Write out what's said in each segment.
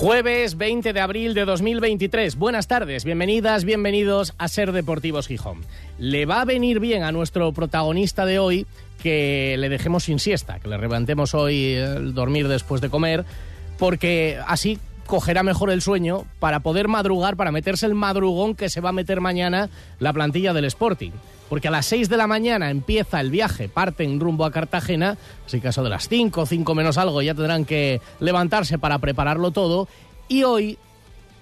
Jueves 20 de abril de 2023. Buenas tardes, bienvenidas, bienvenidos a Ser Deportivos Gijón. Le va a venir bien a nuestro protagonista de hoy que le dejemos sin siesta, que le levantemos hoy el dormir después de comer, porque así cogerá mejor el sueño para poder madrugar, para meterse el madrugón que se va a meter mañana la plantilla del Sporting. Porque a las 6 de la mañana empieza el viaje, parten rumbo a Cartagena, así que eso de las 5, 5 menos algo, ya tendrán que levantarse para prepararlo todo. Y hoy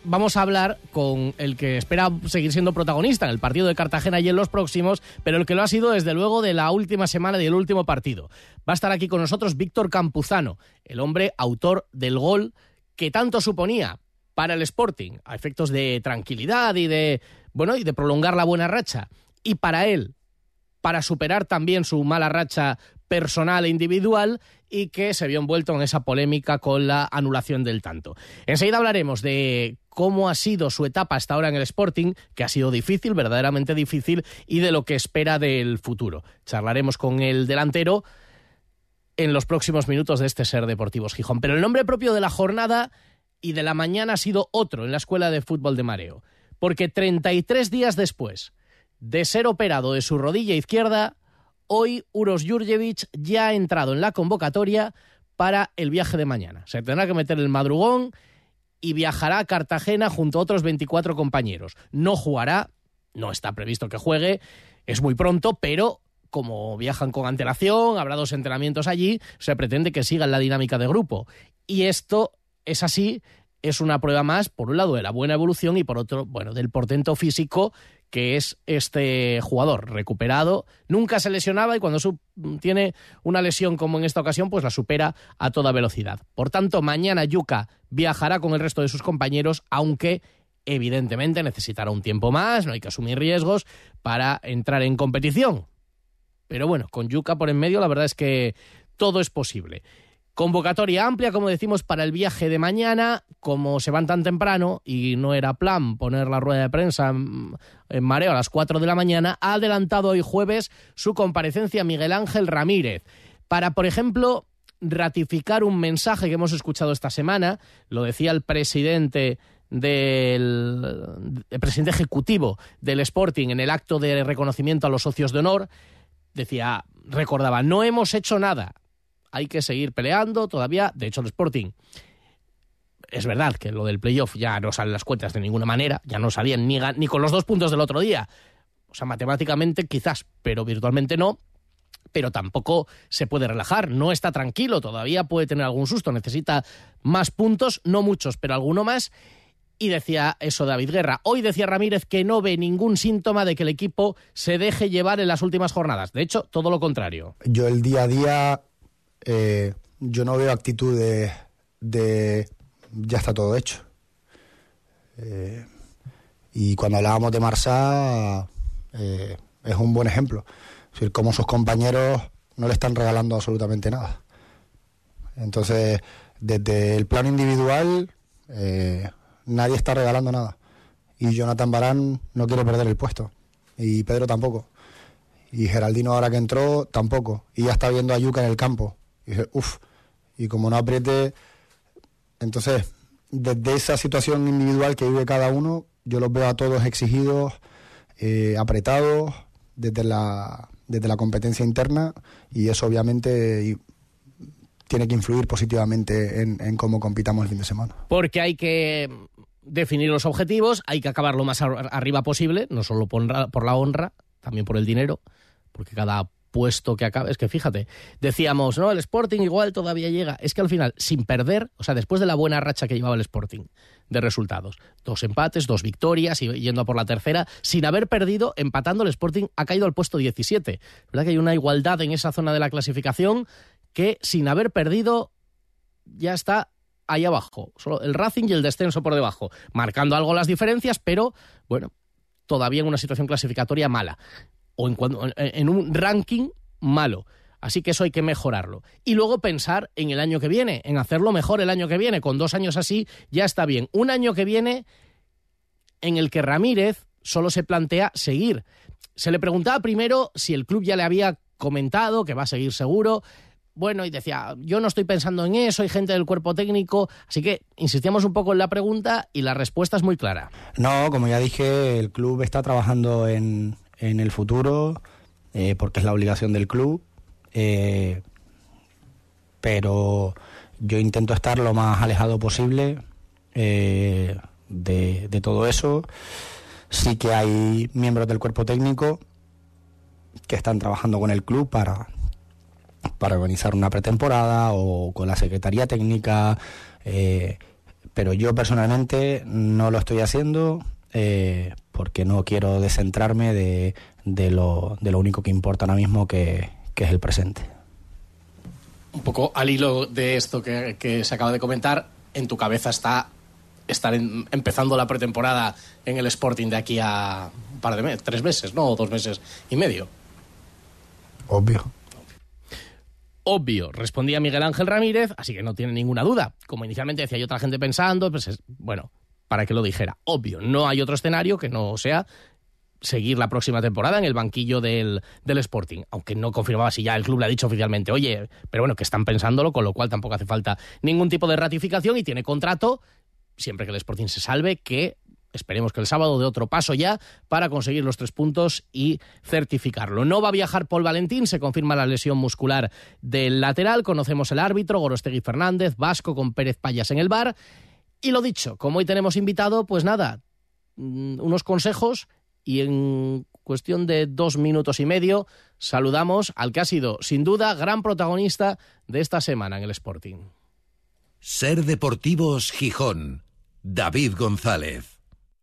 vamos a hablar con el que espera seguir siendo protagonista en el partido de Cartagena y en los próximos, pero el que lo ha sido desde luego de la última semana y del último partido. Va a estar aquí con nosotros Víctor Campuzano, el hombre autor del gol que tanto suponía para el Sporting, a efectos de tranquilidad y de, bueno, y de prolongar la buena racha. Y para él, para superar también su mala racha personal e individual y que se vio envuelto en esa polémica con la anulación del tanto. Enseguida hablaremos de cómo ha sido su etapa hasta ahora en el Sporting, que ha sido difícil, verdaderamente difícil, y de lo que espera del futuro. Charlaremos con el delantero en los próximos minutos de este Ser Deportivos Gijón. Pero el nombre propio de la jornada y de la mañana ha sido otro en la Escuela de Fútbol de Mareo. Porque 33 días después de ser operado de su rodilla izquierda, hoy Uros Jurjevic ya ha entrado en la convocatoria para el viaje de mañana. Se tendrá que meter el madrugón y viajará a Cartagena junto a otros 24 compañeros. No jugará, no está previsto que juegue, es muy pronto, pero como viajan con antelación, habrá dos entrenamientos allí, se pretende que sigan la dinámica de grupo. Y esto es así, es una prueba más, por un lado, de la buena evolución y por otro, bueno, del portento físico que es este jugador recuperado. Nunca se lesionaba y cuando tiene una lesión como en esta ocasión, pues la supera a toda velocidad. Por tanto, mañana Yuka viajará con el resto de sus compañeros, aunque evidentemente necesitará un tiempo más, no hay que asumir riesgos para entrar en competición. Pero bueno, con Yuca por en medio, la verdad es que todo es posible. Convocatoria amplia, como decimos, para el viaje de mañana. Como se van tan temprano y no era plan poner la rueda de prensa en, mareo a las 4 de la mañana, ha adelantado hoy jueves su comparecencia Miguel Ángel Ramírez para, por ejemplo, ratificar un mensaje que hemos escuchado esta semana. Lo decía el presidente del el presidente ejecutivo del Sporting en el acto de reconocimiento a los socios de honor decía, recordaba, no hemos hecho nada, hay que seguir peleando todavía, de hecho el Sporting es verdad que lo del playoff ya no salen las cuentas de ninguna manera, ya no salían ni, con los dos puntos del otro día. O sea, matemáticamente quizás, pero virtualmente no. Pero tampoco se puede relajar, no está tranquilo, todavía puede tener algún susto, necesita más puntos, no muchos, pero alguno más. Y decía eso David Guerra. Hoy decía Ramírez que no ve ningún síntoma de que el equipo se deje llevar en las últimas jornadas. De hecho, todo lo contrario. Yo el día a día, eh, yo no veo actitud de, ya está todo hecho. Eh, y cuando hablábamos de Marsá, eh, es un buen ejemplo. Es decir, como sus compañeros no le están regalando absolutamente nada. Entonces, desde el plano individual nadie está regalando nada. Y Jonathan Barán no quiere perder el puesto. Y Pedro tampoco. Y Geraldino ahora que entró tampoco. Y ya está viendo a Yuca en el campo. Y dice, uff. Y como no apriete, entonces, desde esa situación individual que vive cada uno, yo los veo a todos exigidos, eh, apretados, desde la, desde la competencia interna. Y eso obviamente tiene que influir positivamente en, en, cómo compitamos el fin de semana. Porque hay que definir los objetivos, hay que acabar lo más arriba posible, no solo por, la honra, también por el dinero, porque cada puesto que acabe, es que fíjate, decíamos, no, el Sporting igual todavía llega, es que al final, sin perder, o sea, después de la buena racha que llevaba el Sporting de resultados, dos empates, dos victorias y yendo a por la tercera, sin haber perdido, empatando el Sporting ha caído al puesto 17. ¿Verdad que hay una igualdad en esa zona de la clasificación que sin haber perdido ya está ahí abajo. Solo el Racing y el descenso por debajo, marcando algo las diferencias, pero bueno, todavía en una situación clasificatoria mala. O en, en un ranking malo. Así que eso hay que mejorarlo. Y luego pensar en el año que viene, en hacerlo mejor el año que viene. Con dos años así ya está bien. Un año que viene en el que Ramírez solo se plantea seguir. Se le preguntaba primero si el club ya le había comentado que va a seguir seguro. Bueno, y decía, yo no estoy pensando en eso, hay gente del cuerpo técnico, así que insistíamos un poco en la pregunta y la respuesta es muy clara. No, como ya dije, el club está trabajando en, el futuro, eh, porque es la obligación del club eh, pero yo intento estar lo más alejado posible eh, de, todo eso. Sí que hay miembros del cuerpo técnico que están trabajando con el club para, para organizar una pretemporada o con la Secretaría Técnica, pero yo personalmente no lo estoy haciendo porque no quiero descentrarme de, de, lo, de lo único que importa ahora mismo que, que es el presente. Un poco al hilo de esto que, se acaba de comentar, en tu cabeza está estar empezando la pretemporada en el Sporting de aquí a un par de meses, tres meses, ¿no? O dos meses y medio. Obvio. Obvio, respondía Miguel Ángel Ramírez, así que no tiene ninguna duda. Como inicialmente decía, hay otra gente pensando, pues es, bueno, para que lo dijera. Obvio, no hay otro escenario que no sea seguir la próxima temporada en el banquillo del, del, Sporting, aunque no confirmaba si ya el club le ha dicho oficialmente, oye, pero bueno, que están pensándolo, con lo cual tampoco hace falta ningún tipo de ratificación y tiene contrato, siempre que el Sporting se salve, que esperemos que el sábado de otro paso ya para conseguir los tres puntos y certificarlo. No va a viajar Paul Valentín, se confirma la lesión muscular del lateral, conocemos el árbitro, Gorostegui Fernández, Vasco con Pérez Payas en el bar. Y lo dicho, como hoy tenemos invitado, pues nada, mm, unos consejos y en cuestión de dos minutos y medio saludamos al que ha sido, sin duda, gran protagonista de esta semana en el Sporting. Ser Deportivos Gijón, David González.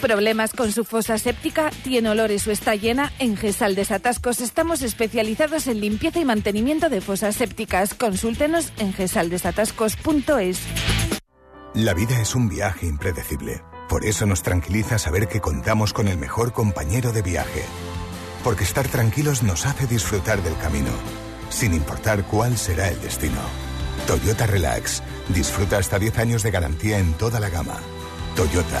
¿Problemas con su fosa séptica? ¿Tiene olores o está llena? En Gesal Desatascos estamos especializados en limpieza y mantenimiento de fosas sépticas. Consúltenos en gesaldesatascos.es. La vida es un viaje impredecible. Por eso nos tranquiliza saber que contamos con el mejor compañero de viaje. Porque estar tranquilos nos hace disfrutar del camino, sin importar cuál será el destino. Toyota Relax. Disfruta hasta 10 años de garantía en toda la gama. Toyota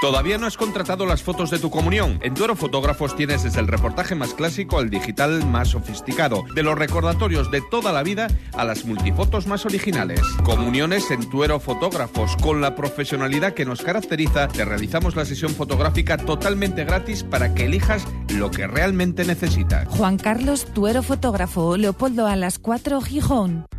¿Todavía no has contratado las fotos de tu comunión? En Tuero Fotógrafos tienes desde el reportaje más clásico al digital más sofisticado, de los recordatorios de toda la vida a las multifotos más originales. Comuniones en Tuero Fotógrafos, con la profesionalidad que nos caracteriza, te realizamos la sesión fotográfica totalmente gratis para que elijas lo que realmente necesitas. Juan Carlos Tuero Fotógrafo, Leopoldo a las 4 Gijón.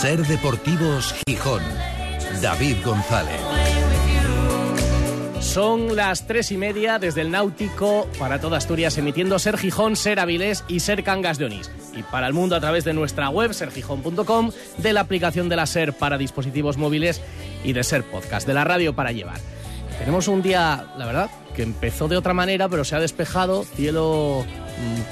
Ser Deportivos Gijón. David González. Son las tres y media desde el Náutico para toda Asturias, emitiendo Ser Gijón, Ser Avilés y Ser Cangas de Onís. Y para el mundo a través de nuestra web, sergijón.com, de la aplicación de la Ser para dispositivos móviles y de Ser Podcast, de la radio para llevar. Tenemos un día, la verdad, que empezó de otra manera, pero se ha despejado, cielo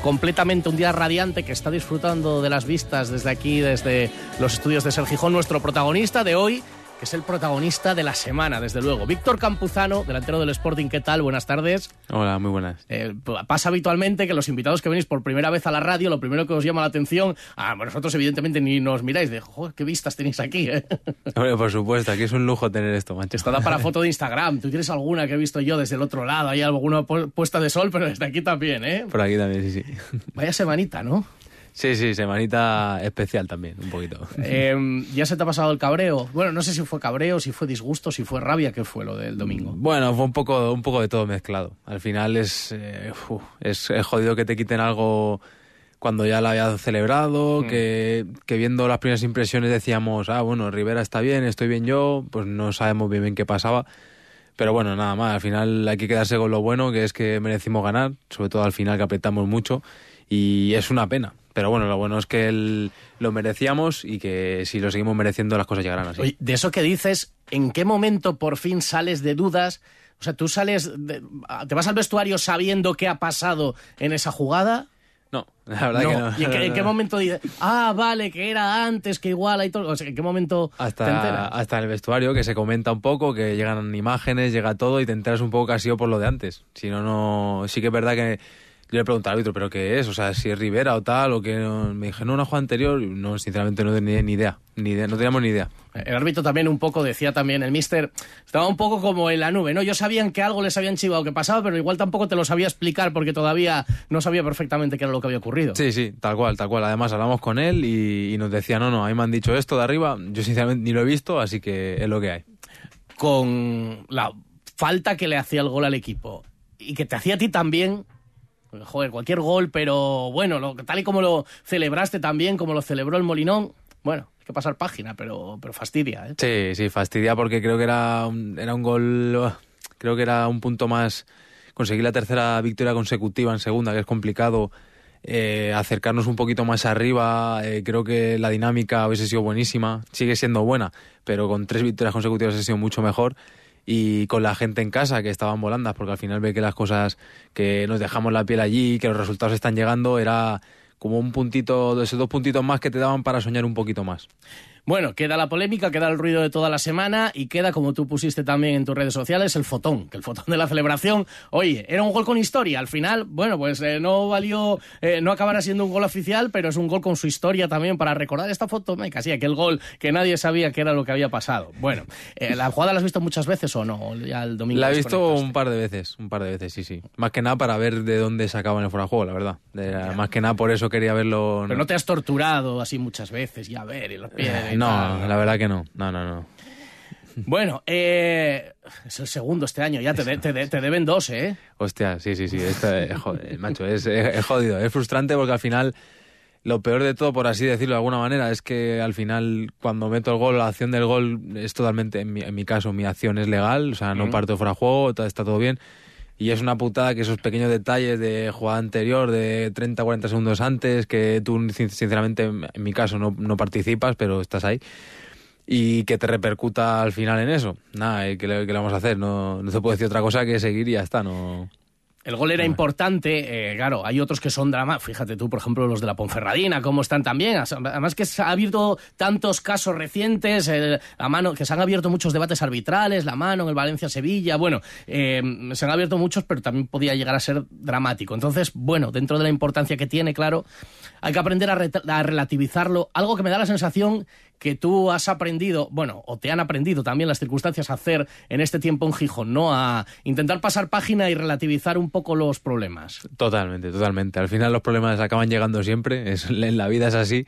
completamente un día radiante que está disfrutando de las vistas desde aquí, desde los estudios de Ser Gijón, nuestro protagonista de hoy, que es el protagonista de la semana, desde luego. Víctor Campuzano, delantero del Sporting, ¿qué tal? Buenas tardes. Hola, muy buenas. Eh, pasa habitualmente que los invitados que venís por primera vez a la radio, lo primero que os llama la atención, ah, vosotros evidentemente ni nos miráis de, joder, qué vistas tenéis aquí, ¿eh? Hombre, por supuesto, aquí es un lujo tener esto, mancho. Está para foto de Instagram. ¿Tú tienes alguna que he visto yo desde el otro lado? Hay alguna puesta de sol, pero desde aquí también, ¿eh? Por aquí también, sí, sí. Vaya semanita, ¿no? Sí, sí, semanita especial también, un poquito. Em, ¿Ya se te ha pasado el cabreo? Bueno, no sé si fue cabreo, si fue disgusto, si fue rabia, ¿qué fue lo del domingo? Bueno, fue un poco, un poco de todo mezclado. Al final es, eh, es, jodido que te quiten algo cuando ya lo habías celebrado, hmm. que, que, viendo las primeras impresiones decíamos, ah, bueno, Rivera está bien, estoy bien yo, pues no sabemos bien bien qué pasaba. Pero bueno, nada más, al final hay que quedarse con lo bueno, que es que merecimos ganar, sobre todo al final que apretamos mucho, y es una pena, pero bueno, lo bueno es que lo merecíamos y que si lo seguimos mereciendo las cosas llegarán así. de eso que dices, ¿en qué momento por fin sales de dudas? O sea, ¿tú sales, te vas al vestuario sabiendo qué ha pasado en esa jugada? No, la verdad que no. ¿Y en qué, momento dices, ah, vale, que era antes, que igual hay todo? O sea, ¿en qué momento hasta, te enteras? Hasta el vestuario, que se comenta un poco, que llegan imágenes, llega todo y te enteras un poco que ha sido por lo de antes. Si no, no. Sí que es verdad que yo le pregunté al árbitro, ¿pero qué es? O sea, si es Rivera o tal, o que me dije, no, una jugada anterior. No, sinceramente no tenía ni idea, ni idea, no teníamos ni idea. El árbitro también un poco decía también, el mister estaba un poco como en la nube, ¿no? Yo sabían que algo les habían chivado que pasaba, pero igual tampoco te lo sabía explicar porque todavía no sabía perfectamente qué era lo que había ocurrido. Sí, sí, tal cual, tal cual. Además hablamos con él y, y nos decía, no, no, a mí me han dijo esto de arriba, yo sinceramente ni lo he visto, así que es lo que hay. Con la falta que le hacía el gol al equipo y que te hacía a ti también, joder, cualquier gol, pero bueno, tal y como lo celebraste también, como lo celebró el Molinón, bueno, hay que pasar página, pero, pero fastidia. ¿eh? Sí, sí, fastidia porque creo que era un, era un gol, creo que era un punto más, conseguir la tercera victoria consecutiva en segunda, que es complicado. Eh, acercarnos un poquito más arriba, eh, creo que la dinámica hubiese sido buenísima, sigue siendo buena, pero con tres victorias consecutivas ha sido mucho mejor y con la gente en casa que estaban volando, porque al final ve que las cosas, que nos dejamos la piel allí, que los resultados están llegando, era como un puntito, esos dos puntitos más que te daban para soñar un poquito más. Bueno, queda la polémica, queda el ruido de toda la semana y queda, como tú pusiste también en tus redes sociales, el fotón, que el fotón de la celebración, oye, era un gol con historia. Al final, bueno, pues eh, no valió, eh, no acabará siendo un gol oficial, pero es un gol con su historia también para recordar esta foto, me casi aquel gol que nadie sabía que era lo que había pasado. Bueno, eh, ¿la jugada la has visto muchas veces o no? Ya el domingo la he visto un par de veces, un par de veces, sí, sí. Más que nada para ver de dónde sacaban el fuera de juego, la verdad. más que nada por eso quería verlo. Pero no te has torturado así muchas veces, ya ver, y los pies. No, la verdad que no. No, no, no. Bueno, eh, es el segundo este año, ya te, deben dos, ¿eh? Hostia, sí, sí, sí. joder, macho, es, jodido. Es frustrante porque al final, lo peor de todo, por así decirlo de alguna manera, es que al final, cuando meto el gol, la acción del gol es totalmente, en mi, caso, mi acción es legal, o sea, no parto fuera de juego, está todo bien. Y es una putada que esos pequeños detalles de jugada anterior, de 30, 40 segundos antes, que tú, sinceramente, en mi caso, no, no participas, pero estás ahí y que te repercuta al final en eso. Nada, ¿qué le, qué le vamos a hacer? No, no se puede decir otra cosa que seguir y ya está. No, el gol era importante, eh, claro, hay otros que son drama. Fíjate tú, por ejemplo, los de la Ponferradina, cómo están también. Además que se ha abierto tantos casos recientes, la mano, que se han abierto muchos debates arbitrales, la mano en el Valencia-Sevilla, bueno, eh, se han abierto muchos, pero también podía llegar a ser dramático. Entonces, bueno, dentro de la importancia que tiene, claro, hay que aprender a, a relativizarlo. Algo que me da la sensación que tú has aprendido, bueno, o te han aprendido también las circunstancias a hacer en este tiempo en Gijón, ¿no? A intentar pasar página y relativizar un poco los problemas. Totalmente, totalmente. Al final los problemas acaban llegando siempre, es, en la vida es así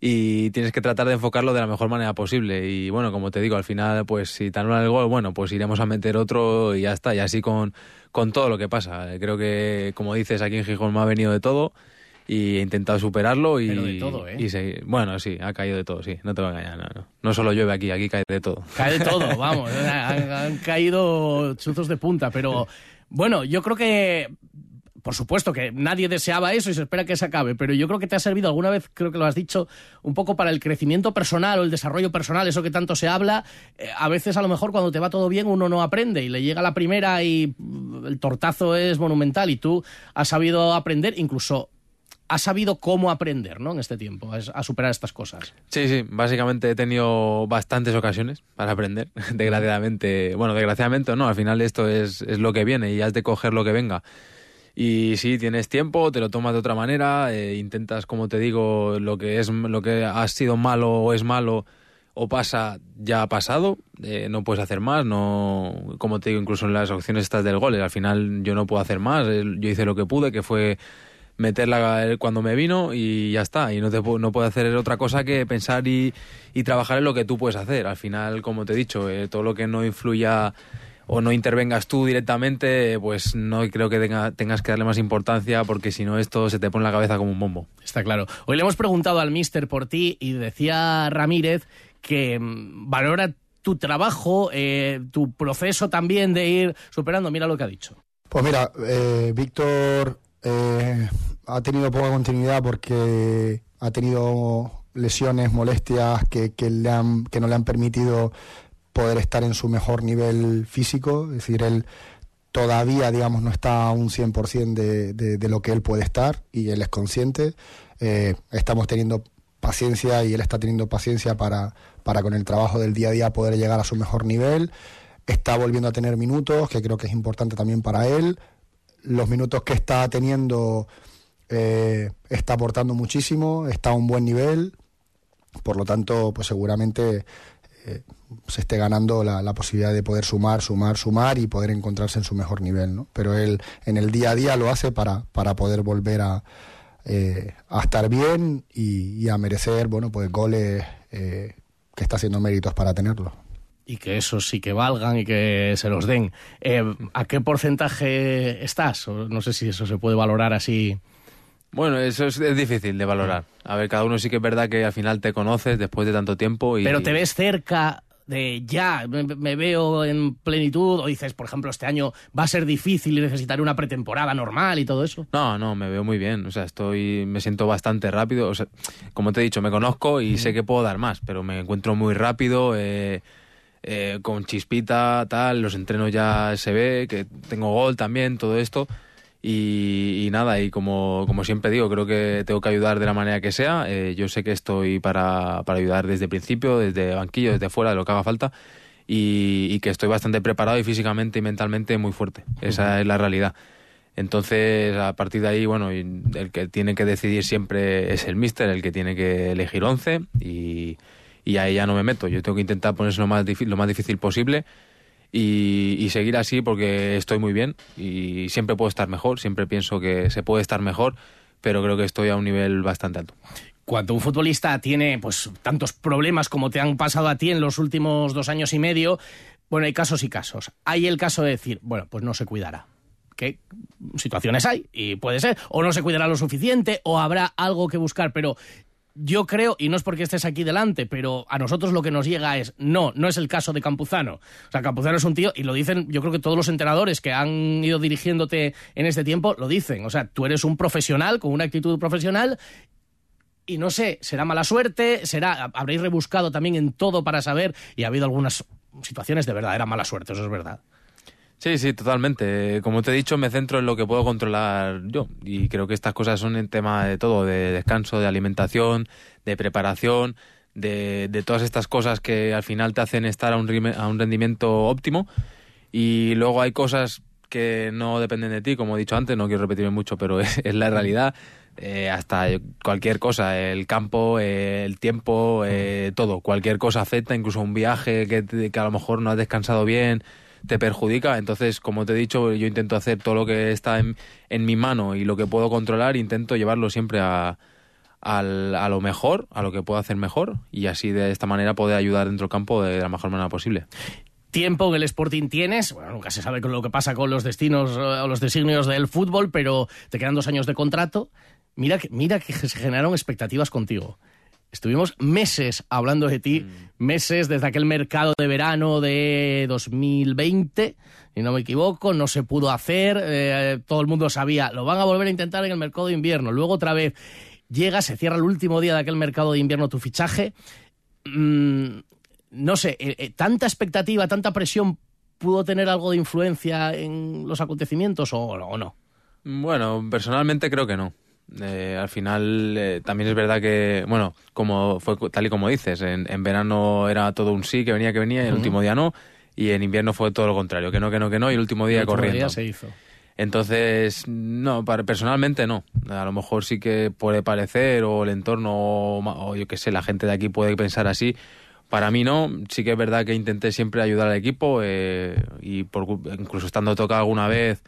y tienes que tratar de enfocarlo de la mejor manera posible. Y bueno, como te digo, al final, pues si te anulan el gol, bueno, pues iremos a meter otro y ya está. Y así con, con todo lo que pasa. Creo que, como dices, aquí en Gijón me ha venido de todo y he intentado superarlo y, Pero de todo, ¿eh? y. Bueno, sí, ha caído de todo, sí, no te voy a engañar. No, no. No solo llueve aquí, aquí cae de todo. Cae de todo, vamos. Han, han caído chuzos de punta, pero bueno, yo creo que. Por supuesto que nadie deseaba eso y se espera que se acabe, pero yo creo que te ha servido alguna vez, creo que lo has dicho, un poco para el crecimiento personal o el desarrollo personal, eso que tanto se habla. Eh, a veces, a lo mejor, cuando te va todo bien, uno no aprende y le llega la primera y el tortazo es monumental y tú has sabido aprender, incluso has sabido cómo aprender, ¿no? En este tiempo, a, superar estas cosas. Sí, sí, básicamente he tenido bastantes ocasiones para aprender, desgraciadamente, bueno, desgraciadamente no, al final esto es, es lo que viene y has de coger lo que venga. Y sí, tienes tiempo, te lo tomas de otra manera, eh, intentas, como te digo, lo que es lo que ha sido malo o es malo o pasa, ya ha pasado, eh, no puedes hacer más, no, como te digo, incluso en las opciones estas del gol, al final yo no puedo hacer más, eh, yo hice lo que pude, que fue meterla cuando me vino y ya está. Y no, te, no puedo hacer otra cosa que pensar y, y, trabajar en lo que tú puedes hacer. Al final, como te he dicho, eh, todo lo que no influya o no intervengas tú directamente, pues no creo que tenga, tengas que darle más importancia porque si no esto se te pone en la cabeza como un bombo. Está claro. Hoy le hemos preguntado al mister por ti y decía Ramírez que mm, valora tu trabajo, eh, tu proceso también de ir superando. Mira lo que ha dicho. Pues mira, eh, Víctor eh, ha tenido poca continuidad porque ha tenido lesiones, molestias que, le han, que no le han permitido poder estar en su mejor nivel físico. Es decir, él todavía, digamos, no está a un 100% de, de, de lo que él puede estar y él es consciente. Eh, estamos teniendo paciencia y él está teniendo paciencia para, para con el trabajo del día a día poder llegar a su mejor nivel. Está volviendo a tener minutos, que creo que es importante también para él los minutos que está teniendo eh, está aportando muchísimo, está a un buen nivel, por lo tanto, pues seguramente eh, se esté ganando la, posibilidad de poder sumar, sumar, sumar y poder encontrarse en su mejor nivel, ¿no? Pero él en el día a día lo hace para, para poder volver a, eh, a estar bien y, y, a merecer, bueno, pues goles que está haciendo méritos para tenerlo y que esos sí que valgan y que se los den. Eh, ¿A qué porcentaje estás? No sé si eso se puede valorar así. Bueno, eso es, es, difícil de valorar. A ver, cada uno sí que es verdad que al final te conoces después de tanto tiempo. Y... Pero te ves cerca de ya, me, me, veo en plenitud, o dices, por ejemplo, este año va a ser difícil y necesitaré una pretemporada normal y todo eso. No, no, me veo muy bien. O sea, estoy, me siento bastante rápido. O sea, como te he dicho, me conozco y mm. sé que puedo dar más, pero me encuentro muy rápido. Eh, eh, con chispita, tal, los entrenos ya se ve, que tengo gol también, todo esto. Y, y nada, y como, como, siempre digo, creo que tengo que ayudar de la manera que sea. Eh, yo sé que estoy para, para, ayudar desde el principio, desde banquillo, desde fuera, de lo que haga falta. Y, y, que estoy bastante preparado y físicamente y mentalmente muy fuerte. Esa es la realidad. Entonces, a partir de ahí, bueno, el que tiene que decidir siempre es el míster, el que tiene que elegir 11 y y ahí ya no me meto. Yo tengo que intentar ponerse lo más, lo más difícil posible y, seguir así porque estoy muy bien y siempre puedo estar mejor, siempre pienso que se puede estar mejor, pero creo que estoy a un nivel bastante alto. Cuando un futbolista tiene pues tantos problemas como te han pasado a ti en los últimos dos años y medio, bueno, hay casos y casos. Hay el caso de decir, bueno, pues no se cuidará. ¿Qué situaciones hay? Y puede ser, o no se cuidará lo suficiente, o habrá algo que buscar, pero yo creo, y no es porque estés aquí delante, pero a nosotros lo que nos llega es, no, no es el caso de Campuzano. O sea, Campuzano es un tío, y lo dicen, yo creo que todos los entrenadores que han ido dirigiéndote en este tiempo lo dicen. O sea, tú eres un profesional con una actitud profesional y no sé, será mala suerte, será, habréis rebuscado también en todo para saber, y ha habido algunas situaciones de verdadera mala suerte, eso es verdad. Sí, sí, totalmente. Como te he dicho, me centro en lo que puedo controlar yo. Y creo que estas cosas son en tema de todo, de descanso, de alimentación, de preparación, de, de todas estas cosas que al final te hacen estar a un, a un rendimiento óptimo. Y luego hay cosas que no dependen de ti, como he dicho antes, no quiero repetirme mucho, pero es, la realidad. Eh, hasta cualquier cosa, el campo, eh, el tiempo, eh, todo, cualquier cosa afecta, incluso un viaje que, que a lo mejor no has descansado bien, te perjudica. Entonces, como te he dicho, yo intento hacer todo lo que está en, mi mano y lo que puedo controlar, intento llevarlo siempre a, a, a lo mejor, a lo que puedo hacer mejor y así de esta manera poder ayudar dentro del campo de la mejor manera posible tiempo en el Sporting tienes, bueno, nunca se sabe con lo que pasa con los destinos o los designios del fútbol, pero te quedan dos años de contrato. Mira que, mira que se generaron expectativas contigo. Estuvimos meses hablando de ti, meses desde aquel mercado de verano de 2020, si no me equivoco, no se pudo hacer, eh, todo el mundo sabía, lo van a volver a intentar en el mercado de invierno, luego otra vez llega, se cierra el último día de aquel mercado de invierno tu fichaje, Mm, no sé, eh, eh, tanta expectativa, tanta presión pudo tener algo de influencia en los acontecimientos o, o no? Bueno, personalmente creo que no. Eh, al final eh, también es verdad que, bueno, como fue tal y como dices, en, en verano era todo un sí, que venía, que venía, y el último día no, y en invierno fue todo lo contrario, que no, que no, que no, y el último día El último corriendo. día se hizo. Entonces, no, para, personalmente no. A lo mejor sí que puede parecer, o el entorno, o, yo qué sé, la gente de aquí puede pensar así. Para mí no, sí que es verdad que intenté siempre ayudar al equipo eh, y por, incluso estando tocado alguna vez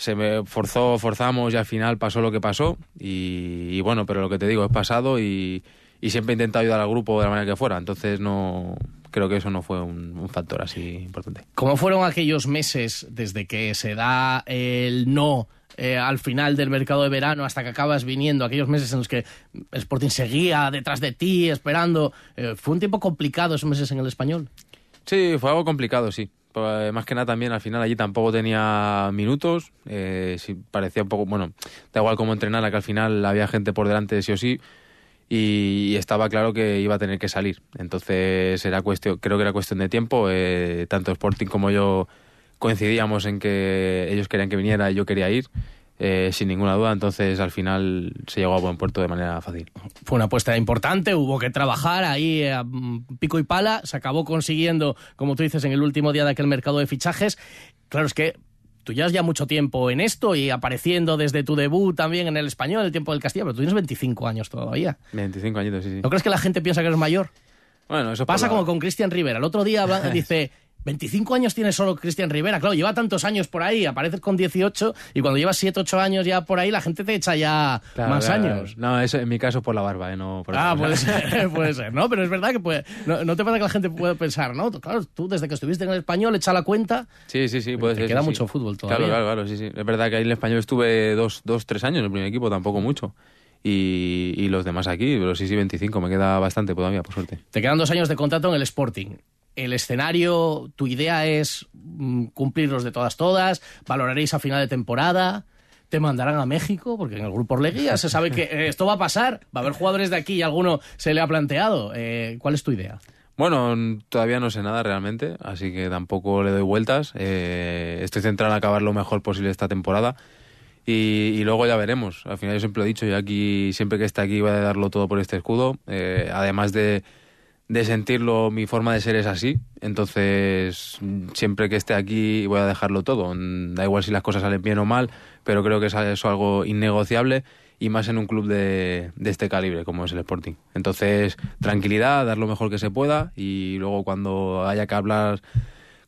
se me forzó, forzamos y al final pasó lo que pasó y, y bueno, pero lo que te digo es pasado y, y siempre he intentado ayudar al grupo de la manera que fuera, entonces no creo que eso no fue un, un factor así importante. ¿Cómo fueron aquellos meses desde que se da el no eh, al final del mercado de verano hasta que acabas viniendo? Aquellos meses en los que el Sporting seguía detrás de ti, esperando. Eh, ¿Fue un tiempo complicado esos meses en el español? Sí, fue algo complicado, sí. Pues, más que nada también al final allí tampoco tenía minutos, eh, sí, parecía un poco, bueno, da igual cómo entrenara, que al final había gente por delante sí o sí, y, y estaba claro que iba a tener que salir. Entonces era cuestión, creo que era cuestión de tiempo, eh, tanto Sporting como yo coincidíamos en que ellos querían que viniera y yo quería ir, eh, sin ninguna duda, entonces al final se llegó a buen puerto de manera fácil. Fue una apuesta importante, hubo que trabajar ahí a pico y pala, se acabó consiguiendo, como tú dices, en el último día de aquel mercado de fichajes. Claro, es que tú llevas ya mucho tiempo en esto y apareciendo desde tu debut también en el español, el tiempo del Castilla, pero tú tienes 25 años todavía. 25 añitos, sí, sí. ¿No crees que la gente piensa que eres mayor? Bueno, eso Pasa la- como con Cristian Rivera. El otro día dice, 25 años tiene solo Cristian Rivera. Claro, lleva tantos años por ahí, apareces con 18 y cuando llevas 7, 8 años ya por ahí, la gente te echa ya Claro, más claro, años. claro. No, eso en mi caso por la barba, ¿eh? no por Ah, puede ser, puede ser, ¿no? Pero es verdad que puede, no, no te pasa que la gente puede pensar, ¿no? Claro, tú desde que estuviste en el español, echa la cuenta. Sí, sí, sí, puede Te ser. queda sí, mucho sí. fútbol Claro, todavía. claro, claro, sí, sí. Es verdad que ahí en el español estuve dos, dos tres años en el primer equipo, tampoco mucho. Y, y los demás aquí, pero sí, sí, 25, me queda bastante todavía, por suerte. Te quedan dos años de contrato en el Sporting. El escenario, tu idea es mm, cumplirlos de todas, todas. Valoraréis a final de temporada. Te mandarán a México, porque en el grupo Orlegui ya se sabe que eh, esto va a pasar. Va a haber jugadores de aquí y alguno se le ha planteado. Eh, ¿Cuál es tu idea? Bueno, todavía no sé nada realmente, así que tampoco le doy vueltas. Eh, estoy centrado en acabar lo mejor posible esta temporada y, y luego ya veremos. Al final yo siempre lo he dicho, yo aquí, siempre que esté aquí voy a darlo todo por este escudo. Eh, además de, de sentirlo, mi forma de ser es así. Entonces, siempre que esté aquí voy a dejarlo todo. Da igual si las cosas salen bien o mal, pero creo que es eso algo innegociable y más en un club de, de este calibre como es el Sporting. Entonces, tranquilidad, dar lo mejor que se pueda y luego cuando haya que hablar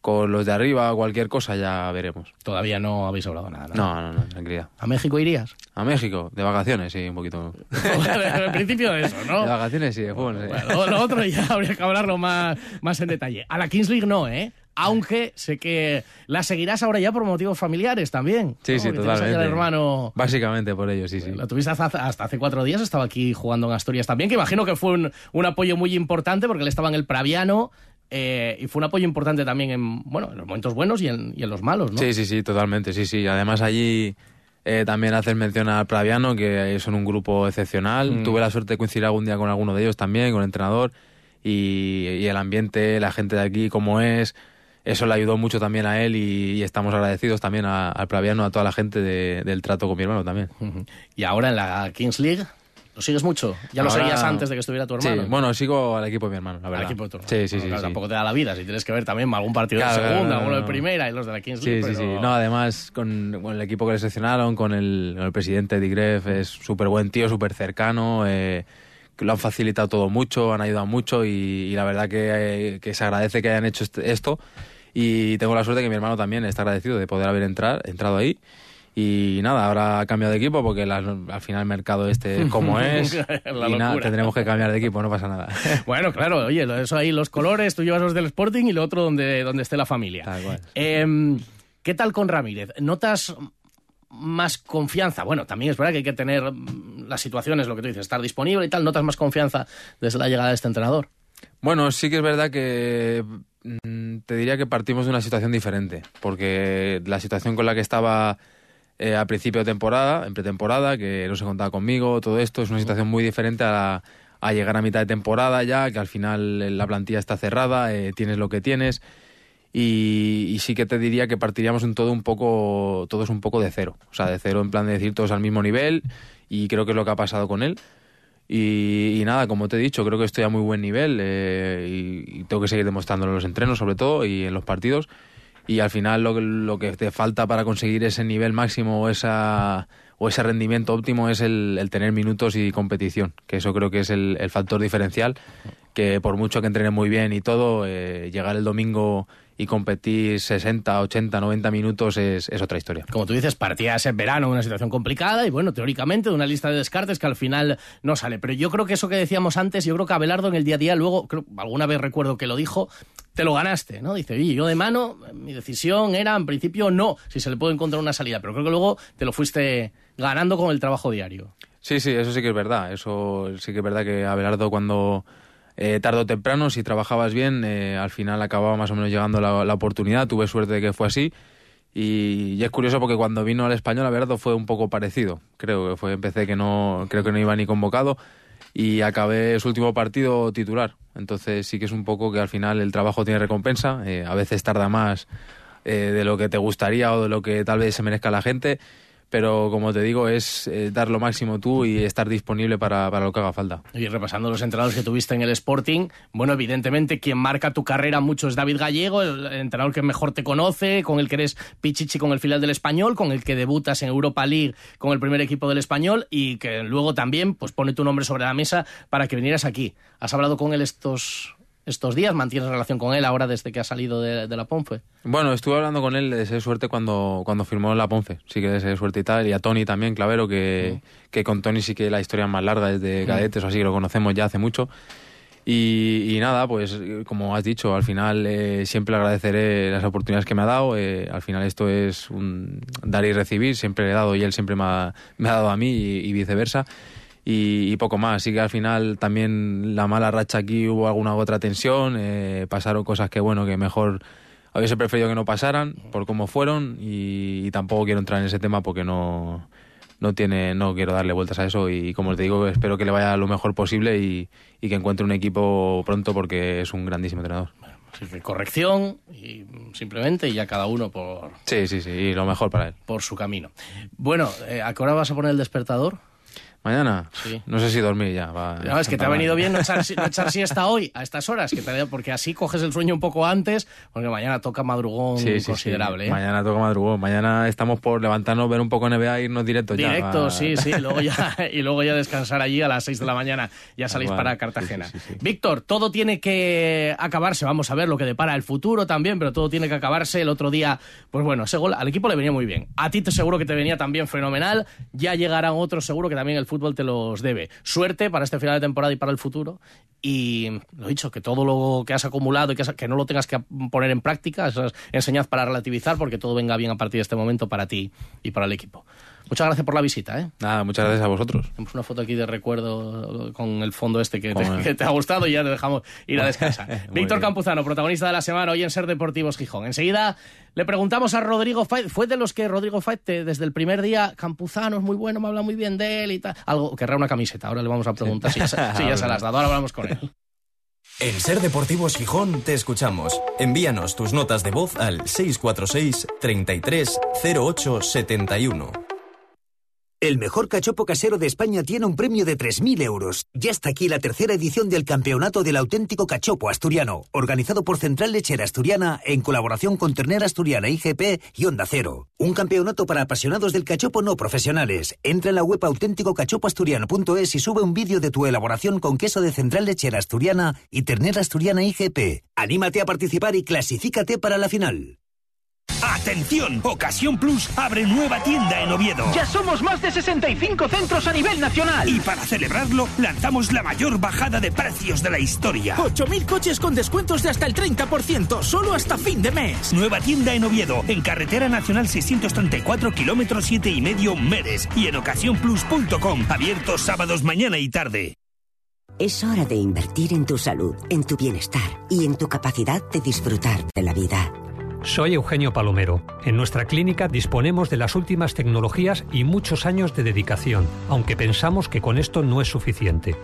con los de arriba cualquier cosa ya veremos. Todavía no habéis hablado nada. ¿no? No, no, no, tranquilidad. ¿A México irías? A México, de vacaciones, sí, un poquito. Al principio de eso, ¿no? De vacaciones, sí, de fútbol, sí. Bueno, lo otro ya habría que hablarlo más, más en detalle. A la Kings League no, ¿eh? Aunque sé que la seguirás ahora ya por motivos familiares también. Sí, ¿no? sí, totalmente. al hermano... Básicamente por ello, sí, sí. Lo tuviste hasta, hasta hace cuatro días, estaba aquí jugando en Asturias también, que imagino que fue un, un apoyo muy importante porque él estaba en el Praviano eh, y fue un apoyo importante también en, bueno, en los momentos buenos y en, y en los malos, ¿no? Sí, sí, sí, totalmente, sí, sí. Además allí eh, también haces mención al Praviano, que son un grupo excepcional. Mm. Tuve la suerte de coincidir algún día con alguno de ellos también, con el entrenador, y, y el ambiente, la gente de aquí, como es, eso le ayudó mucho también a él y, y estamos agradecidos también a- al Praviano, a toda la gente de- del trato con mi hermano también. Y ahora en la Kings League, ¿lo sigues mucho? Ya lo seguías antes de que estuviera tu hermano. Sí, bueno, sigo al equipo de mi hermano, la Al verdad. equipo de tu hermano. Sí, sí, Bueno, sí. claro, sí. Tampoco te da la vida si tienes que ver también algún partido Claro, de segunda, no, uno de primera y los de la Kings Sí, League. sí, sí. pero- No, además, con, con el equipo que le seleccionaron, con el, con el presidente Digref, es súper buen tío, súper cercano. eh, lo han facilitado todo mucho, han ayudado mucho y, y la verdad que, eh, que se agradece que hayan hecho este- esto. Y tengo la suerte que mi hermano también está agradecido de poder haber entrar, entrado ahí. Y nada, ahora ha cambiado de equipo porque la- al final el mercado este es como es. Y nada, tendremos que cambiar de equipo, no pasa nada. Bueno, claro, oye, eso ahí, los colores, tú llevas los del Sporting y lo otro donde, donde esté la familia. Em, ¿Qué tal con Ramírez? ¿Notas más confianza? Bueno, también es verdad que hay que tener mm, la situación es lo que tú dices, estar disponible y tal, ¿notas más confianza desde la llegada de este entrenador? Bueno, sí que es verdad que mm, te diría que partimos de una situación diferente, porque la situación con la que estaba eh, a principio de temporada, en pretemporada, que no se contaba conmigo, todo esto es una situación muy diferente a, a llegar a mitad de temporada ya, que al final la plantilla está cerrada, eh, tienes lo que tienes. Y, sí que te diría que partiríamos en todo un poco, todos un poco de cero. O sea, de cero en plan de decir todos al mismo nivel y creo que es lo que ha pasado con él. Y, nada, como te he dicho, creo que estoy a muy buen nivel eh, y, tengo que seguir demostrándolo en los entrenos sobre todo y en los partidos. Y al final lo, lo que te falta para conseguir ese nivel máximo o, esa, o ese rendimiento óptimo es el, tener minutos y competición, que eso creo que es el, factor diferencial, que por mucho que entrene muy bien y todo, eh, llegar el domingo y competir 60, 80, 90 minutos es, otra historia. Como tú dices, partías en verano, una situación complicada y bueno, teóricamente de una lista de descartes que al final no sale. Pero yo creo que eso que decíamos antes, yo creo que Abelardo en el día a día, luego, alguna vez recuerdo que lo dijo, te lo ganaste, ¿no? Dice, oye, yo de mano, mi decisión era en principio no, si se le puede encontrar una salida, pero creo que luego te lo fuiste ganando con el trabajo diario. Sí, sí, eso sí que es verdad. Eso sí que es verdad que Abelardo cuando eh, tarde o temprano, si trabajabas bien, eh, al final acababa más o menos llegando la, oportunidad. Tuve suerte de que fue así. Y, es curioso porque cuando vino al español, la verdad, fue un poco parecido. Creo que fue, empecé que no, creo que no iba ni convocado y acabé su último partido titular. Entonces sí que es un poco que al final el trabajo tiene recompensa. Eh, a veces tarda más de lo que te gustaría o de lo que tal vez se merezca la gente pero como te digo, es eh, dar lo máximo tú y estar disponible para, lo que haga falta. Y repasando los entrenadores que tuviste en el Sporting, bueno, evidentemente quien marca tu carrera mucho es David Gallego, el entrenador que mejor te conoce, con el que eres pichichi con el final del español, con el que debutas en Europa League con el primer equipo del español y que luego también pues pone tu nombre sobre la mesa para que vinieras aquí. ¿Has hablado con él estos, estos días? ¿Mantienes relación con él ahora desde que ha salido de, la Ponfe? Bueno, estuve hablando con él de ser suerte cuando, cuando firmó la Ponfe. Sí que de ser suerte y tal. Y a Tony también, Clavero, que, mm. que con Tony sí que la historia es más larga desde mm. cadetes o así, que lo conocemos ya hace mucho. Y, nada, pues como has dicho, al final eh, siempre agradeceré las oportunidades que me ha dado. Eh, al final esto es un dar y recibir, siempre le he dado y él siempre me ha, me ha dado a mí y viceversa y, poco más. Así que al final también la mala racha aquí hubo alguna otra tensión, eh, pasaron cosas que bueno, que mejor hubiese preferido que no pasaran por cómo fueron y, tampoco quiero entrar en ese tema porque no, no tiene no quiero darle vueltas a eso y como te digo espero que le vaya lo mejor posible y, que encuentre un equipo pronto porque es un grandísimo entrenador. corrección y simplemente y ya cada uno por sí sí sí y lo mejor para él por su camino. Bueno, eh, ¿a qué hora vas a poner el despertador? Mañana, sí. no sé si dormir ya. no, es que te ha venido bien no echar, siesta hoy, a estas horas, que te, porque así coges el sueño un poco antes, porque mañana toca madrugón considerable. ¿eh? Mañana toca madrugón. Mañana estamos por levantarnos, ver un poco NBA e irnos directo, ya. Directo, sí, sí. Luego ya, y luego ya descansar allí a las 6 de la mañana. Ya salís para Cartagena. Víctor, todo tiene que acabarse. Vamos a ver lo que depara el futuro también, pero todo tiene que acabarse. El otro día, pues bueno, ese gol al equipo le venía muy bien. A ti te seguro que te venía también fenomenal. Ya llegarán otros, seguro que también el fútbol te los debe. Suerte para este final de temporada y para el futuro. Y lo dicho, que todo lo que has acumulado y que, que no lo tengas que poner en práctica, esas enseñanzas para relativizar, porque todo venga bien a partir de este momento para ti y para el equipo. Muchas gracias por la visita. ¿eh? Nada, muchas gracias a vosotros. Tenemos una foto aquí de recuerdo con el fondo este que te, ha gustado y ya te dejamos ir a descansar. Víctor Campuzano, protagonista de la semana hoy en Ser Deportivos Gijón. Enseguida le preguntamos a Rodrigo Fait, fue de los que Rodrigo Fait desde el primer día, Campuzano es muy bueno, me habla muy bien de él y tal. Algo, querrá una camiseta, ahora le vamos a preguntar si ya, se la has dado, ahora hablamos con él. En Ser Deportivos Gijón te escuchamos. Envíanos tus notas de voz al 646 33 08 71. El mejor cachopo casero de España tiene un premio de 3.000 euros. Ya está aquí la tercera edición del Campeonato del Auténtico Cachopo Asturiano, organizado por Central Lechera Asturiana en colaboración con Ternera Asturiana IGP y Onda Cero. Un campeonato para apasionados del cachopo no profesionales. Entra en la web auténticocachopoasturiano.es y sube un vídeo de tu elaboración con queso de Central Lechera Asturiana y Ternera Asturiana IGP. Anímate a participar y clasifícate para la final. ¡Atención! Ocasión Plus abre nueva tienda en Oviedo. Ya somos más de 65 centros a nivel nacional. Y para celebrarlo, lanzamos la mayor bajada de precios de la historia. 8.000 coches con descuentos de hasta el 30%, solo hasta fin de mes. Nueva tienda en Oviedo, en Carretera Nacional 634, kilómetros 7 y medio, Meres. Y en ocasiónplus.com, abiertos sábados, mañana y tarde. Es hora de invertir en tu salud, en tu bienestar y en tu capacidad de disfrutar de la vida. Soy Eugenio Palomero. En nuestra clínica disponemos de las últimas tecnologías y muchos años de dedicación, aunque pensamos que con esto no es suficiente.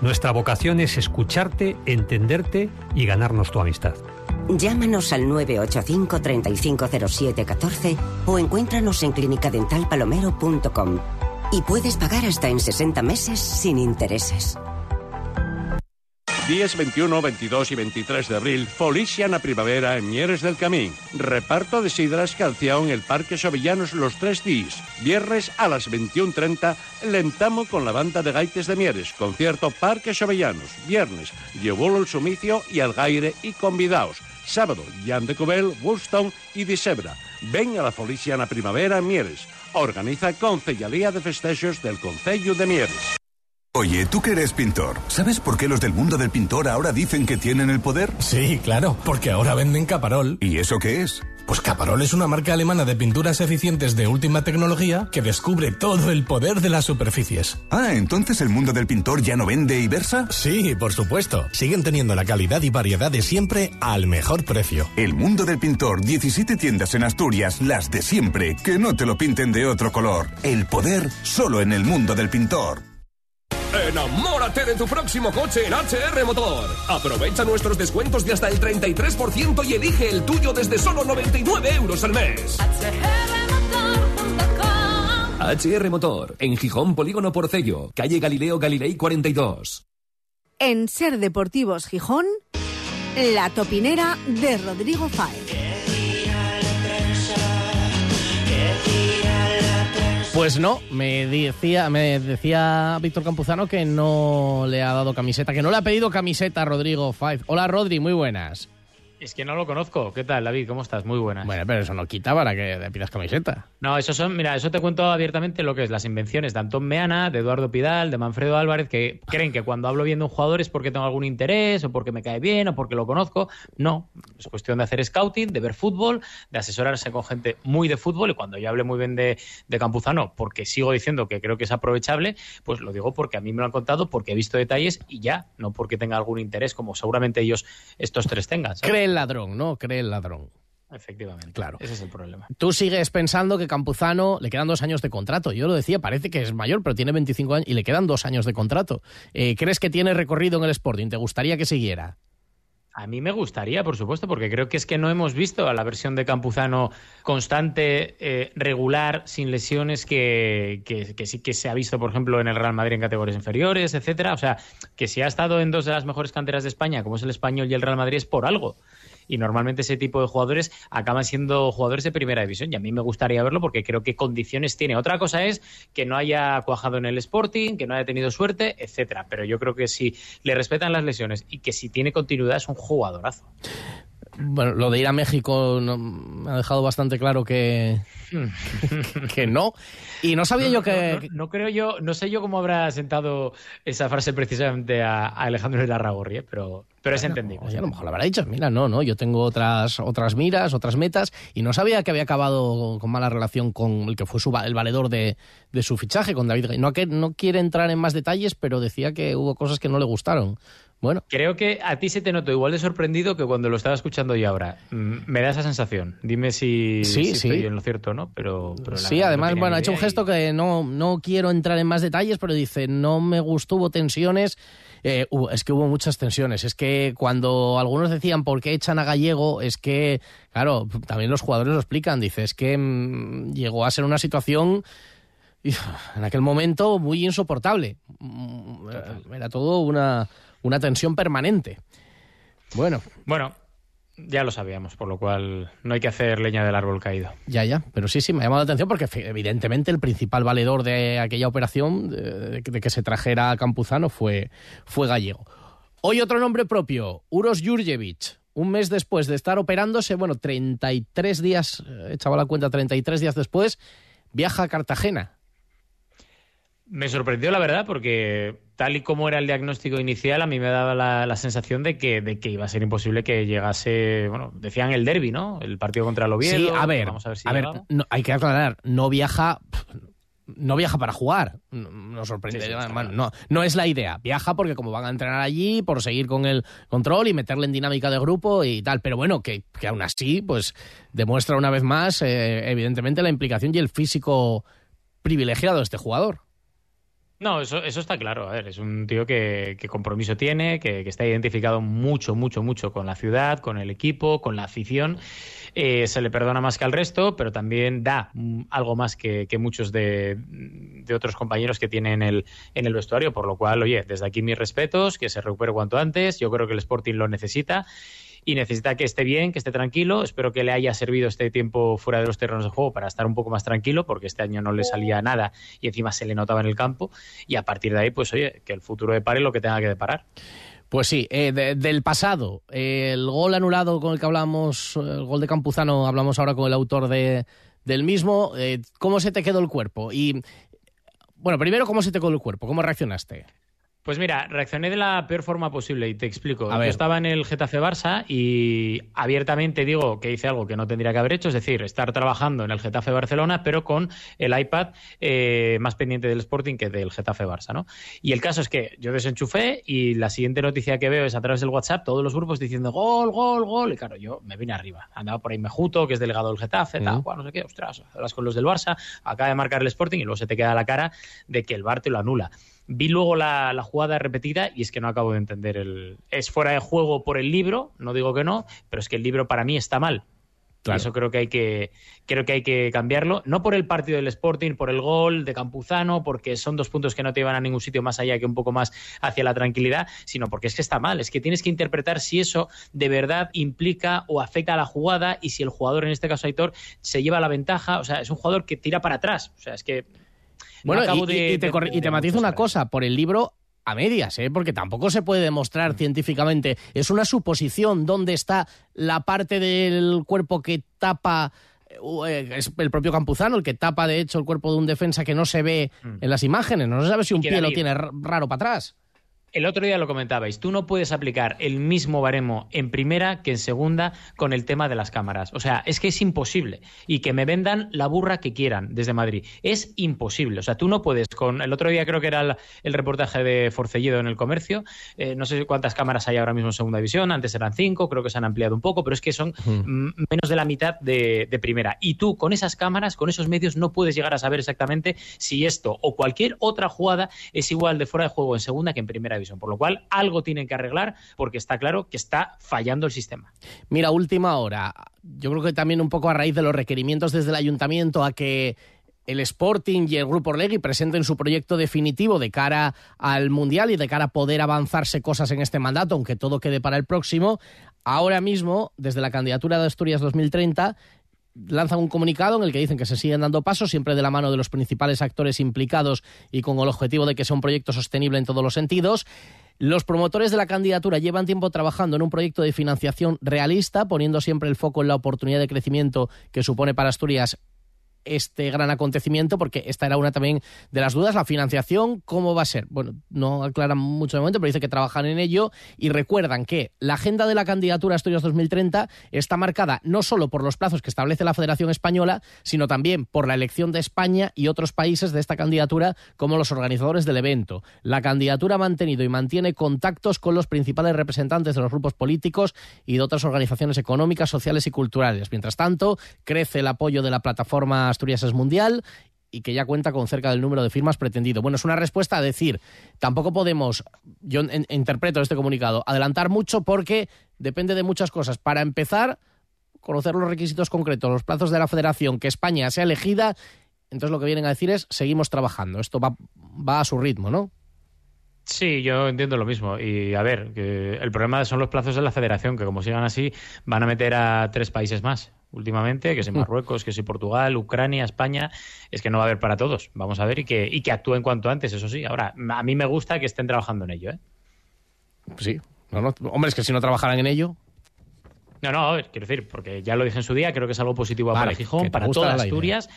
Nuestra vocación es escucharte, entenderte y ganarnos tu amistad. Llámanos al 985 3507 14 o encuéntranos en clinicadentalpalomero.com y puedes pagar hasta en 60 meses sin intereses. Días 21, 22 y 23 de abril, Foliciana Primavera en Mieres del Camín. Reparto de sidras calción en el Parque Sovillanos los tres días. Viernes a las 21.30, Lentamo con la banda de gaites de Mieres. Concierto Parque Sovillanos. Viernes, Llevolo el Sumicio y Algaire y convidaos. Sábado, Jan de Cubel, Woolston y Disebra. Ven a la Foliciana Primavera en Mieres. Organiza Concellalía de Festejos del Concello de Mieres. Oye, tú que eres pintor, ¿sabes por qué los del mundo del pintor ahora dicen que tienen el poder? Sí, claro, porque ahora venden Caparol. ¿Y eso qué es? Pues Caparol es una marca alemana de pinturas eficientes de última tecnología que descubre todo el poder de las superficies. Ah, entonces el mundo del pintor ya no vende y versa? Sí, por supuesto. Siguen teniendo la calidad y variedad de siempre al mejor precio. El mundo del pintor, 17 tiendas en Asturias, las de siempre, que no te lo pinten de otro color. El poder solo en el mundo del pintor. Enamórate de tu próximo coche en HR Motor. Aprovecha nuestros descuentos de hasta el 33% y elige el tuyo desde solo 99 euros al mes. HR Motor, en Gijón Polígono Porcello, calle Galileo Galilei 42. En Ser Deportivos Gijón, la topinera de Rodrigo Fáez. Pues no, me decía, me decía Víctor Campuzano que no le ha dado camiseta, que no le ha pedido camiseta a Rodrigo Five. Hola Rodri, muy buenas. Es que no lo conozco. ¿Qué tal, David? ¿Cómo estás? Muy buenas. Bueno, pero eso no quita para que pidas camiseta. No, eso son, mira, eso te cuento abiertamente lo que es las invenciones de Antón Meana, de Eduardo Pidal, de Manfredo Álvarez, que creen que cuando hablo bien de un jugador es porque tengo algún interés, o porque me cae bien, o porque lo conozco. No, es cuestión de hacer scouting, de ver fútbol, de asesorarse con gente muy de fútbol, y cuando yo hable muy bien de, de Campuzano, porque sigo diciendo que creo que es aprovechable, pues lo digo porque a mí me lo han contado, porque he visto detalles y ya, no porque tenga algún interés, como seguramente ellos, estos tres tengan. ¿sabes? El ladrón, ¿no? Cree el ladrón. Efectivamente. Claro. Ese es el problema. Tú sigues pensando que Campuzano le quedan dos años de contrato. Yo lo decía, parece que es mayor, pero tiene 25 años y le quedan dos años de contrato. Eh, ¿Crees que tiene recorrido en el Sporting? ¿Te gustaría que siguiera? A mí me gustaría, por supuesto, porque creo que es que no hemos visto a la versión de Campuzano constante, eh, regular, sin lesiones, que, que, que, sí que se ha visto, por ejemplo, en el Real Madrid en categorías inferiores, etcétera. O sea, que si ha estado en dos de las mejores canteras de España, como es el Español y el Real Madrid, es por algo y normalmente ese tipo de jugadores acaban siendo jugadores de primera división y a mí me gustaría verlo porque creo que condiciones tiene. Otra cosa es que no haya cuajado en el Sporting, que no haya tenido suerte, etcétera, pero yo creo que si le respetan las lesiones y que si tiene continuidad es un jugadorazo. Bueno, lo de ir a México no, me ha dejado bastante claro que, que no. Y no sabía no, yo que... No, no, creo yo, no sé yo cómo habrá sentado esa frase precisamente a, a Alejandro Larragorri, ¿eh? pero, pero es entendible. a lo mejor lo habrá dicho, mira, no, no, yo tengo otras, otras miras, otras metas, y no sabía que había acabado con mala relación con el que fue su, el valedor de, de su fichaje, con David. No, que, no quiere entrar en más detalles, pero decía que hubo cosas que no le gustaron. Bueno, Creo que a ti se te notó igual de sorprendido que cuando lo estaba escuchando yo ahora. Mm, Me da esa sensación. Dime si, Sí, si sí. estoy en lo cierto o no, pero, pero sí, no además, bueno, ha hecho un gesto que no, no quiero entrar en más detalles, pero dice, no me gustó, hubo tensiones. Eh, es que hubo muchas tensiones. Es que cuando algunos decían por qué echan a Gallego, es que, claro, también los jugadores lo explican. Dice, es que mm, llegó a ser una situación en aquel momento muy insoportable. Mm, Era todo una, una tensión permanente. Bueno, Bueno, ya lo sabíamos, por lo cual no hay que hacer leña del árbol caído. Ya, ya, pero sí, sí, me ha llamado la atención porque evidentemente el principal valedor de aquella operación, de, de que se trajera a Campuzano, fue, fue gallego. Hoy otro nombre propio, Uros Jurjevic. un mes después de estar operándose, bueno, 33 días, eh, echaba la cuenta, 33 días después, viaja a Cartagena. Me sorprendió, la verdad, porque tal y como era el diagnóstico inicial, a mí me daba la, sensación de que, de que iba a ser imposible que llegase, bueno, decían el derby, ¿no? El partido contra el Oviedo. Sí, a ver, vamos a ver, si no, hay que aclarar, no viaja no viaja para jugar. Nos sorprende. no, no es la idea. Viaja porque como van a entrenar allí, por seguir con el control y meterle en dinámica de grupo y tal. Pero bueno, que, que aún así, pues demuestra una vez más, eh, evidentemente, la implicación y el físico privilegiado de este jugador. No, eso, eso está claro. A ver, es un tío que, compromiso tiene, que, está identificado mucho, mucho, mucho con la ciudad, con el equipo, con la afición. Eh, se le perdona más que al resto, pero también da mm, algo más que, muchos de, otros compañeros que tiene en el, en el vestuario. Por lo cual, oye, desde aquí mis respetos, que se recupere cuanto antes. Yo creo que el Sporting lo necesita y necesita que esté bien, que esté tranquilo. Espero que le haya servido este tiempo fuera de los terrenos de juego para estar un poco más tranquilo, porque este año no le salía nada y encima se le notaba en el campo. Y a partir de ahí, pues oye, que el futuro depare lo que tenga que deparar. Pues sí, eh, del pasado, el gol anulado con el que hablamos, el gol de Campuzano, hablamos ahora con el autor de, del mismo. Eh, ¿Cómo se te quedó el cuerpo? Y bueno, primero, ¿cómo se te quedó el cuerpo? ¿Cómo reaccionaste? Pues mira, reaccioné de la peor forma posible y te explico. Yo estaba en el Getafe Barça y abiertamente digo que hice algo que no tendría que haber hecho, es decir, estar trabajando en el Getafe Barcelona, pero con el iPad eh, más pendiente del Sporting que del Getafe Barça, ¿no? Y el caso es que yo desenchufé y la siguiente noticia que veo es a través del WhatsApp todos los grupos diciendo gol, gol, gol. Y claro, yo me vine arriba. Andaba por ahí Mejuto, que es delegado del Getafe, tal, no sé qué, ostras, hablas con los del Barça, acaba de marcar el Sporting y luego se te queda la cara de que el Bar te lo anula. Vi luego la, jugada repetida y es que no acabo de entender el... Es fuera de juego por el libro, no digo que no, pero es que el libro para mí está mal. eso creo que hay que creo que hay que cambiarlo, no por el partido del Sporting, por el gol de Campuzano, porque son dos puntos que no te llevan a ningún sitio más allá que un poco más hacia la tranquilidad, sino porque es que está mal, es que tienes que interpretar si eso de verdad implica o afecta a la jugada y si el jugador, en este caso Aitor, se lleva la ventaja, o sea, es un jugador que tira para atrás, o sea, es que bueno, y, te, y te matizo una cosa, por el libro a medias, ¿eh? porque tampoco se puede demostrar mm. científicamente. Es una suposición dónde está la parte del cuerpo que tapa eh, es el propio Campuzano el que tapa de hecho el cuerpo de un defensa que no se ve mm. en las imágenes. No se sabe si un pie lo tiene raro para atrás. El otro día lo comentabais, tú no puedes aplicar el mismo baremo en primera que en segunda con el tema de las cámaras. O sea, es que es imposible. Y que me vendan la burra que quieran desde Madrid. Es imposible. O sea, tú no puedes con... El otro día creo que era el, reportaje de Forcellido en el comercio. Eh, no sé cuántas cámaras hay ahora mismo en segunda división. Antes eran cinco, creo que se han ampliado un poco, pero es que son menos de la mitad de, de primera. Y tú con esas cámaras, con esos medios, no puedes llegar a saber exactamente si esto o cualquier otra jugada es igual de fuera de juego en segunda que en primera división. Por lo cual, algo tienen que arreglar porque está claro que está fallando el sistema. Mira, última hora. Yo creo que también un poco a raíz de los requerimientos desde el ayuntamiento a que el Sporting y el Grupo Orlegui presenten su proyecto definitivo de cara al Mundial y de cara a poder avanzarse cosas en este mandato, aunque todo quede para el próximo. Ahora mismo, desde la candidatura de Asturias 2030, lanzan un comunicado en el que dicen que se siguen dando pasos, siempre de la mano de los principales actores implicados y con el objetivo de que sea un proyecto sostenible en todos los sentidos. Los promotores de la candidatura llevan tiempo trabajando en un proyecto de financiación realista, poniendo siempre el foco en la oportunidad de crecimiento que supone para Asturias este gran acontecimiento, porque esta era una también de las dudas, la financiación, ¿cómo va a ser? Bueno, no aclaran mucho de momento, pero dice que trabajan en ello y recuerdan que la agenda de la candidatura a Asturias 2030 está marcada no solo por los plazos que establece la Federación Española, sino también por la elección de España y otros países de esta candidatura como los organizadores del evento. La candidatura ha mantenido y mantiene contactos con los principales representantes de los grupos políticos y de otras organizaciones económicas, sociales y culturales. Mientras tanto, crece el apoyo de la plataforma Asturias es mundial y que ya cuenta con cerca del número de firmas pretendido. Bueno, es una respuesta a decir, tampoco podemos, yo interpreto este comunicado, adelantar mucho porque depende de muchas cosas. Para empezar, conocer los requisitos concretos, los plazos de la federación, que España sea elegida, entonces lo que vienen a decir es, seguimos trabajando, esto va, va a su ritmo, ¿no? Sí, yo entiendo lo mismo. Y a ver, que el problema son los plazos de la federación, que como sigan así, van a meter a tres países más últimamente, que es mm. Marruecos, que es Portugal, Ucrania, España, es que no va a haber para todos. Vamos a ver y que, y que actúen cuanto antes, eso sí. Ahora, a mí me gusta que estén trabajando en ello. ¿eh? Sí, no, hombre, es que si no trabajaran en ello. No, no, quiero decir, porque ya lo dije en su día, creo que es algo positivo para Gijón, para todas Asturias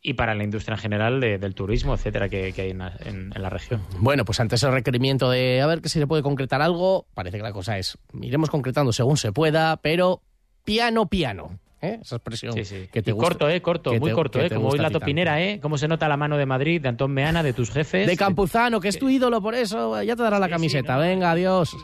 y para la industria en general del turismo, etcétera, que, hay en, la región. Bueno, pues ante ese requerimiento de a ver que si se puede concretar algo, parece que la cosa es, iremos concretando según se pueda, pero piano, piano. ¿Eh? Esa expresión que te Corto, ¿eh? Corto, muy corto, ¿eh? Como hoy la topinera, ¿eh? Cómo se nota la mano de Madrid, de Antón Meana, de tus jefes. De Campuzano, que es tu ídolo, por eso ya te dará la camiseta. Venga, adiós.